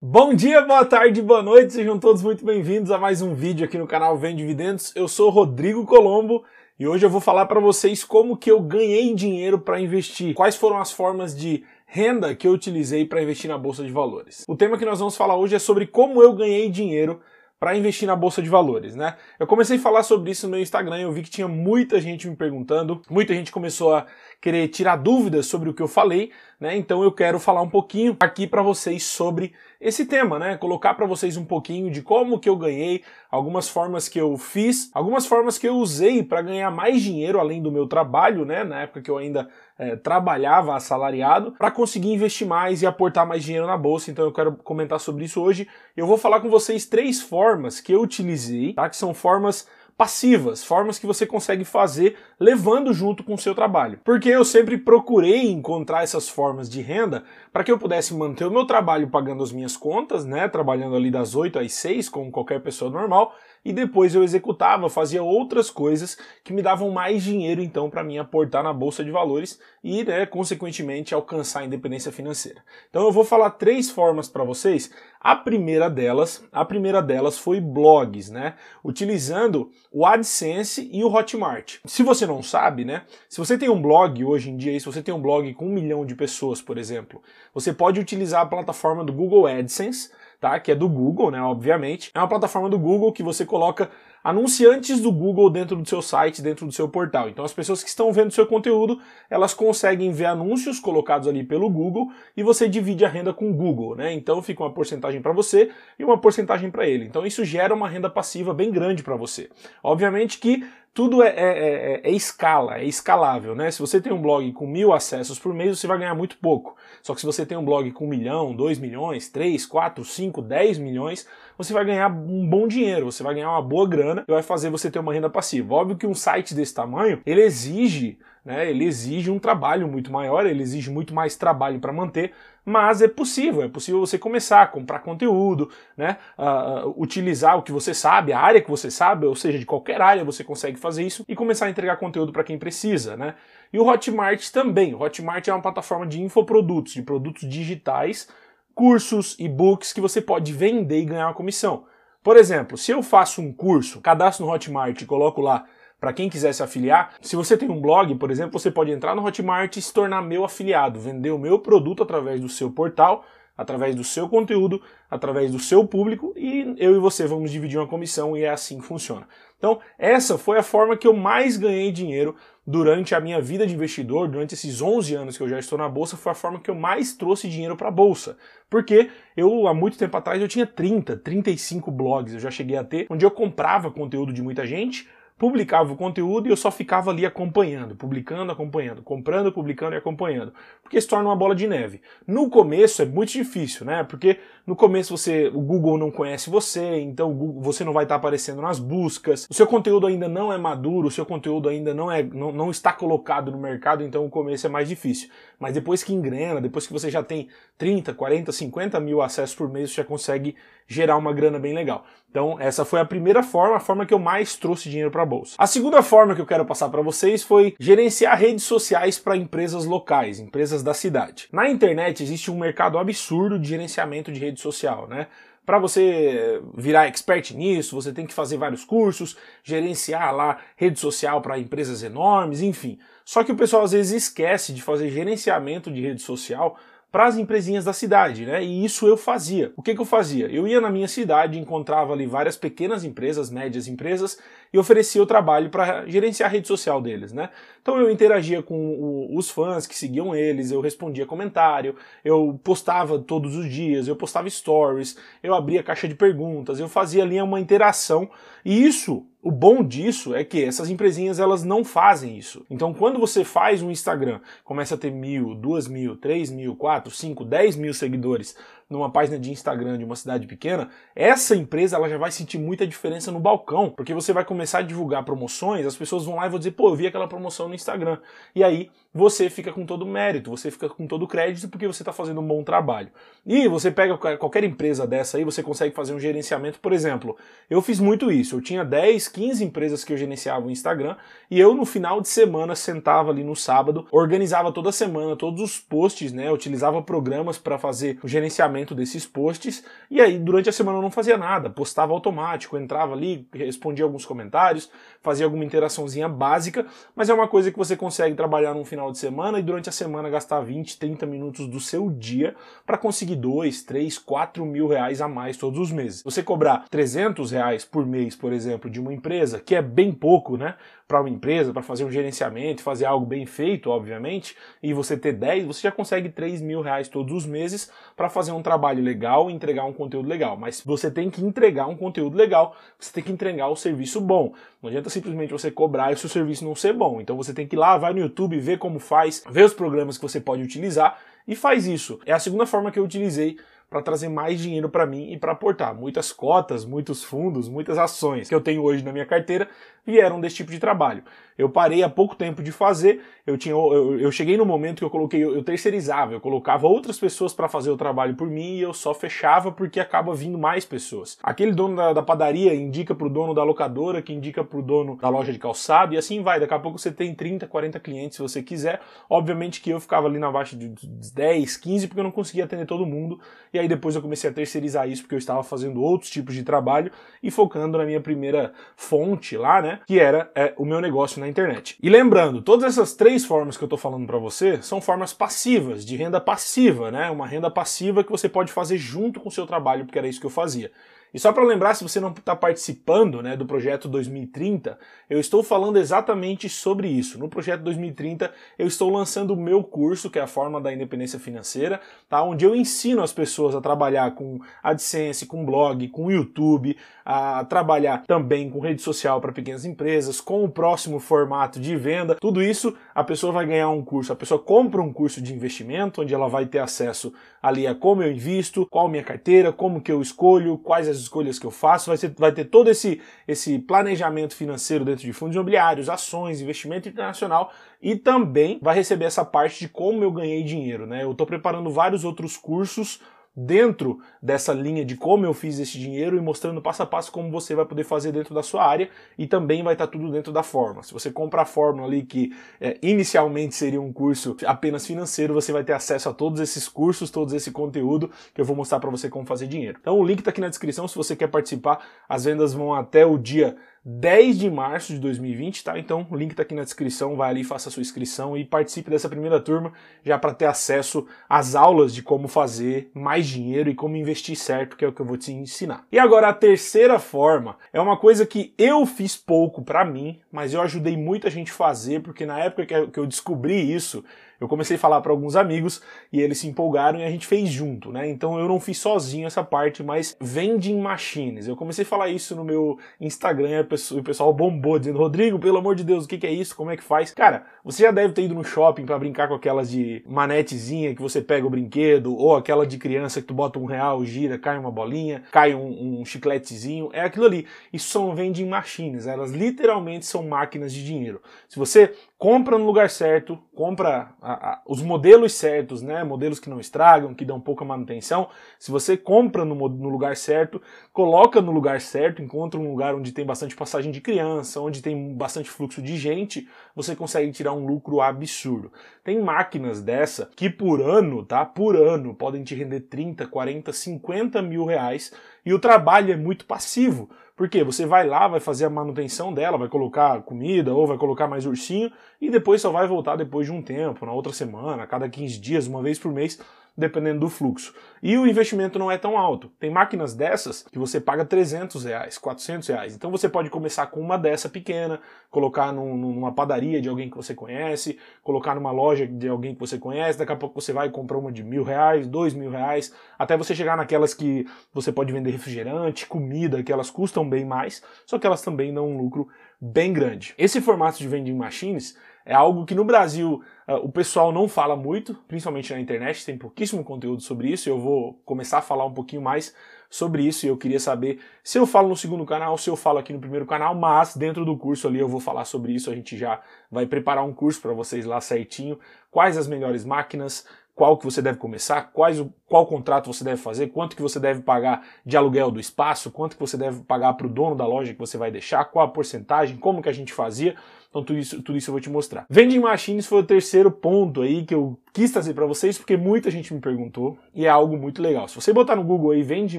Bom dia, boa tarde, boa noite, sejam todos muito bem-vindos a mais um vídeo aqui no canal Vem Dividendos. Eu sou Rodrigo Colombo e hoje eu vou falar para vocês como que eu ganhei dinheiro para investir, quais foram as formas de renda que eu utilizei para investir na bolsa de valores. O tema que nós vamos falar hoje é sobre como eu ganhei dinheiro para investir na bolsa de valores, né? Eu comecei a falar sobre isso no meu Instagram, eu vi que tinha muita gente me perguntando, muita gente começou a querer tirar dúvidas sobre o que eu falei, né? Então eu quero falar um pouquinho aqui para vocês sobre esse tema, né? Colocar para vocês um pouquinho de como que eu ganhei, algumas formas que eu fiz, algumas formas que eu usei para ganhar mais dinheiro além do meu trabalho, né? Na época que eu ainda é, trabalhava assalariado, para conseguir investir mais e aportar mais dinheiro na bolsa. Então eu quero comentar sobre isso hoje. Eu vou falar com vocês três formas que eu utilizei, tá? Que são formas passivas, formas que você consegue fazer levando junto com o seu trabalho. Porque eu sempre procurei encontrar essas formas de renda para que eu pudesse manter o meu trabalho pagando as minhas contas, né, trabalhando ali das 8 às 6 como qualquer pessoa normal, e depois eu executava, fazia outras coisas que me davam mais dinheiro então para mim aportar na bolsa de valores e, né, consequentemente alcançar a independência financeira. Então eu vou falar três formas para vocês. A primeira delas, a primeira delas foi blogs, né, utilizando o AdSense e o Hotmart. Se você não sabe, né, se você tem um blog hoje em dia, se você tem um blog com um milhão de pessoas, por exemplo, você pode utilizar a plataforma do Google AdSense tá? Que é do Google, né? Obviamente. É uma plataforma do Google que você coloca anunciantes do Google dentro do seu site, dentro do seu portal. Então as pessoas que estão vendo seu conteúdo, elas conseguem ver anúncios colocados ali pelo Google e você divide a renda com o Google, né? Então fica uma porcentagem para você e uma porcentagem para ele. Então isso gera uma renda passiva bem grande para você. Obviamente que tudo é, é, é, é, escala, é escalável, né? Se você tem um blog com mil acessos por mês, você vai ganhar muito pouco. Só que se você tem um blog com um milhão, dois milhões, três, quatro, cinco, dez milhões, você vai ganhar um bom dinheiro, você vai ganhar uma boa grana e vai fazer você ter uma renda passiva. Óbvio que um site desse tamanho, ele exige né, ele exige um trabalho muito maior, ele exige muito mais trabalho para manter, mas é possível, é possível você começar a comprar conteúdo, né, uh, utilizar o que você sabe, a área que você sabe, ou seja, de qualquer área você consegue fazer isso e começar a entregar conteúdo para quem precisa, né. E o Hotmart também, o Hotmart é uma plataforma de infoprodutos, de produtos digitais, cursos, e-books que você pode vender e ganhar uma comissão. Por exemplo, se eu faço um curso, cadastro no Hotmart e coloco lá para quem quiser se afiliar, se você tem um blog, por exemplo, você pode entrar no Hotmart e se tornar meu afiliado, vender o meu produto através do seu portal, através do seu conteúdo, através do seu público e eu e você vamos dividir uma comissão e é assim que funciona. Então, essa foi a forma que eu mais ganhei dinheiro durante a minha vida de investidor, durante esses 11 anos que eu já estou na bolsa, foi a forma que eu mais trouxe dinheiro para a bolsa. Porque eu, há muito tempo atrás, eu tinha 30, 35 blogs, eu já cheguei a ter, onde eu comprava conteúdo de muita gente, publicava o conteúdo e eu só ficava ali acompanhando, publicando, acompanhando, comprando, publicando e acompanhando. Porque se torna uma bola de neve. No começo é muito difícil, né? Porque no começo você, o Google não conhece você, então Google, você não vai estar aparecendo nas buscas. O seu conteúdo ainda não é maduro, o seu conteúdo ainda não é, não, não está colocado no mercado, então o começo é mais difícil. Mas depois que engrena, depois que você já tem 30, 40, 50 mil acessos por mês, você já consegue gerar uma grana bem legal. Então, essa foi a primeira forma, a forma que eu mais trouxe dinheiro para a bolsa. A segunda forma que eu quero passar para vocês foi gerenciar redes sociais para empresas locais, empresas da cidade. Na internet existe um mercado absurdo de gerenciamento de rede social, né? Para você virar expert nisso, você tem que fazer vários cursos, gerenciar lá rede social para empresas enormes, enfim. Só que o pessoal às vezes esquece de fazer gerenciamento de rede social para as empresinhas da cidade, né? E isso eu fazia. O que, que eu fazia? Eu ia na minha cidade, encontrava ali várias pequenas empresas, médias empresas, e oferecia o trabalho para gerenciar a rede social deles, né? Então eu interagia com o, os fãs que seguiam eles, eu respondia comentário, eu postava todos os dias, eu postava stories, eu abria caixa de perguntas, eu fazia ali uma interação, e isso o bom disso é que essas empresinhas elas não fazem isso. Então, quando você faz um Instagram, começa a ter mil, duas mil, três mil, quatro, cinco, dez mil seguidores numa página de Instagram de uma cidade pequena, essa empresa ela já vai sentir muita diferença no balcão, porque você vai começar a divulgar promoções, as pessoas vão lá e vão dizer, pô, eu vi aquela promoção no Instagram. E aí você fica com todo o mérito, você fica com todo o crédito porque você está fazendo um bom trabalho. E você pega qualquer empresa dessa aí, você consegue fazer um gerenciamento, por exemplo, eu fiz muito isso, eu tinha 10, 15 empresas que eu gerenciava no Instagram e eu no final de semana sentava ali no sábado, organizava toda semana todos os posts, né, utilizava programas para fazer o gerenciamento desses posts, e aí durante a semana eu não fazia nada, postava automático, entrava ali, respondia alguns comentários, fazia alguma interaçãozinha básica, mas é uma coisa que você consegue trabalhar num final de semana e durante a semana gastar 20, 30 minutos do seu dia para conseguir 2, 3, 4 mil reais a mais todos os meses. Você cobrar 300 reais por mês, por exemplo, de uma empresa, que é bem pouco, né? Para uma empresa, para fazer um gerenciamento, fazer algo bem feito, obviamente, e você ter 10, você já consegue 3 mil reais todos os meses para fazer um trabalho legal entregar um conteúdo legal. Mas você tem que entregar um conteúdo legal, você tem que entregar o um serviço bom. Não adianta simplesmente você cobrar e o seu serviço não ser bom. Então você tem que ir lá, vai no YouTube, ver como faz, ver os programas que você pode utilizar e faz isso. É a segunda forma que eu utilizei para trazer mais dinheiro para mim e para aportar. Muitas cotas, muitos fundos, muitas ações que eu tenho hoje na minha carteira vieram desse tipo de trabalho. Eu parei há pouco tempo de fazer, eu, tinha, eu, eu cheguei no momento que eu coloquei, eu, eu terceirizava, eu colocava outras pessoas para fazer o trabalho por mim e eu só fechava porque acaba vindo mais pessoas. Aquele dono da, da padaria indica para o dono da locadora, que indica para o dono da loja de calçado e assim vai. Daqui a pouco você tem 30, 40 clientes se você quiser. Obviamente que eu ficava ali na baixa de 10, 15 porque eu não conseguia atender todo mundo. E aí depois eu comecei a terceirizar isso porque eu estava fazendo outros tipos de trabalho e focando na minha primeira fonte lá, né? Que era é, o meu negócio na internet. E lembrando, todas essas três formas que eu estou falando para você são formas passivas, de renda passiva, né? Uma renda passiva que você pode fazer junto com o seu trabalho, porque era isso que eu fazia. E só para lembrar, se você não está participando né, do projeto 2030, eu estou falando exatamente sobre isso. No projeto 2030, eu estou lançando o meu curso, que é a forma da independência financeira, tá? onde eu ensino as pessoas a trabalhar com AdSense, com blog, com YouTube, a trabalhar também com rede social para pequenas empresas, com o próximo formato de venda. Tudo isso a pessoa vai ganhar um curso. A pessoa compra um curso de investimento, onde ela vai ter acesso ali a como eu invisto, qual minha carteira, como que eu escolho, quais as escolhas que eu faço. Vai, ser, vai ter todo esse, esse planejamento financeiro dentro de fundos imobiliários, ações, investimento internacional e também vai receber essa parte de como eu ganhei dinheiro. Né? Eu estou preparando vários outros cursos dentro dessa linha de como eu fiz esse dinheiro e mostrando passo a passo como você vai poder fazer dentro da sua área e também vai estar tudo dentro da fórmula. Se você compra a fórmula ali que é, inicialmente seria um curso apenas financeiro, você vai ter acesso a todos esses cursos, todo esse conteúdo que eu vou mostrar para você como fazer dinheiro. Então o link está aqui na descrição se você quer participar. As vendas vão até o dia 10 de março de 2020, tá? Então o link tá aqui na descrição, vai ali, faça a sua inscrição e participe dessa primeira turma já para ter acesso às aulas de como fazer mais dinheiro e como investir certo, que é o que eu vou te ensinar. E agora a terceira forma é uma coisa que eu fiz pouco para mim, mas eu ajudei muita gente a fazer, porque na época que eu descobri isso, eu comecei a falar para alguns amigos e eles se empolgaram e a gente fez junto, né? Então eu não fiz sozinho essa parte, mas vending machines. Eu comecei a falar isso no meu Instagram e o pessoal bombou dizendo: Rodrigo, pelo amor de Deus, o que é isso? Como é que faz? Cara, você já deve ter ido no shopping para brincar com aquelas de manetezinha que você pega o brinquedo, ou aquela de criança que tu bota um real, gira, cai uma bolinha, cai um, um chicletezinho. É aquilo ali. Isso são vending machines. Elas literalmente são máquinas de dinheiro. Se você compra no lugar certo, compra a, a, os modelos certos, né? Modelos que não estragam, que dão pouca manutenção. Se você compra no, no, lugar certo, coloca no lugar certo, encontra um lugar onde tem bastante passagem de criança, onde tem bastante fluxo de gente, você consegue tirar um lucro absurdo. Tem máquinas dessa que por ano, tá? Por ano podem te render 30, 40, 50 mil reais e o trabalho é muito passivo. Porque você vai lá, vai fazer a manutenção dela, vai colocar comida ou vai colocar mais ursinho e depois só vai voltar depois de um tempo, na outra semana, a cada 15 dias, uma vez por mês, dependendo do fluxo. E o investimento não é tão alto. Tem máquinas dessas que você paga 300 reais, 400 reais. Então você pode começar com uma dessa pequena, colocar num, numa padaria de alguém que você conhece, colocar numa loja de alguém que você conhece, daqui a pouco você vai comprar uma de mil reais, dois mil reais, até você chegar naquelas que você pode vender refrigerante, comida, que elas custam bem mais, só que elas também dão um lucro bem grande. Esse formato de vending machines é algo que no Brasil uh, o pessoal não fala muito, principalmente na internet, tem pouquíssimo conteúdo sobre isso. Eu vou começar a falar um pouquinho mais sobre isso e eu queria saber se eu falo no segundo canal, se eu falo aqui no primeiro canal, mas dentro do curso ali eu vou falar sobre isso. A gente já vai preparar um curso para vocês lá certinho, quais as melhores máquinas, qual que você deve começar, quais o, qual contrato você deve fazer, quanto que você deve pagar de aluguel do espaço, quanto que você deve pagar para o dono da loja que você vai deixar, qual a porcentagem, como que a gente fazia. Então tudo isso, tudo isso eu vou te mostrar. Vending machines foi o terceiro ponto aí que eu quis trazer para vocês porque muita gente me perguntou e é algo muito legal. Se você botar no Google aí vending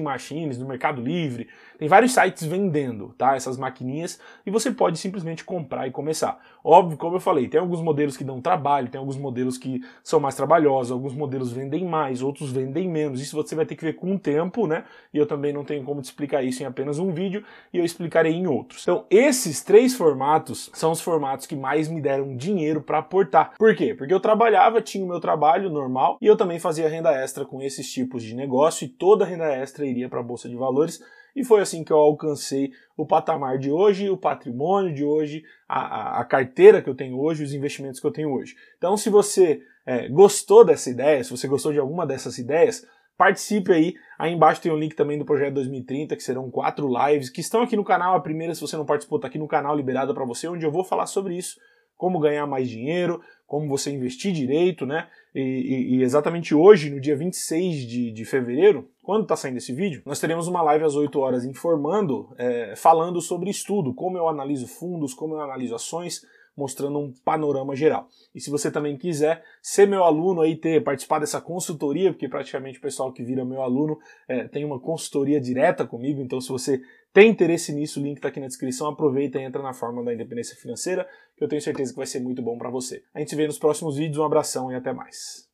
machines no Mercado Livre, tem vários sites vendendo, tá? Essas maquininhas e você pode simplesmente comprar e começar. Óbvio, como eu falei, tem alguns modelos que dão trabalho, tem alguns modelos que são mais trabalhosos, alguns modelos vendem mais, outros vendem menos. Isso você vai ter que ver com o tempo, né? E eu também não tenho como te explicar isso em apenas um vídeo e eu explicarei em outros. Então, esses três formatos são os formatos que mais me deram dinheiro para aportar. Por quê? Porque eu trabalhava, tinha o meu trabalho normal e eu também fazia renda extra com esses tipos de negócio e toda a renda extra iria para a bolsa de valores. E foi assim que eu alcancei o patamar de hoje, o patrimônio de hoje, a, a carteira que eu tenho hoje, os investimentos que eu tenho hoje. Então, se você é, gostou dessa ideia, se você gostou de alguma dessas ideias, participe aí. Aí embaixo tem o um link também do Projeto 2030, que serão quatro lives que estão aqui no canal. A primeira, se você não participou, está aqui no canal liberada para você, onde eu vou falar sobre isso, como ganhar mais dinheiro, como você investir direito, né? E, e, e exatamente hoje, no dia 26 de, de fevereiro, quando está saindo esse vídeo, nós teremos uma live às 8 horas informando, é, falando sobre estudo, como eu analiso fundos, como eu analiso ações, mostrando um panorama geral. E se você também quiser ser meu aluno aí, ter participar dessa consultoria, porque praticamente o pessoal que vira meu aluno é, tem uma consultoria direta comigo, então se você tem interesse nisso, o link está aqui na descrição, aproveita e entra na forma da independência financeira, que eu tenho certeza que vai ser muito bom para você. A gente se vê nos próximos vídeos, um abração e até mais.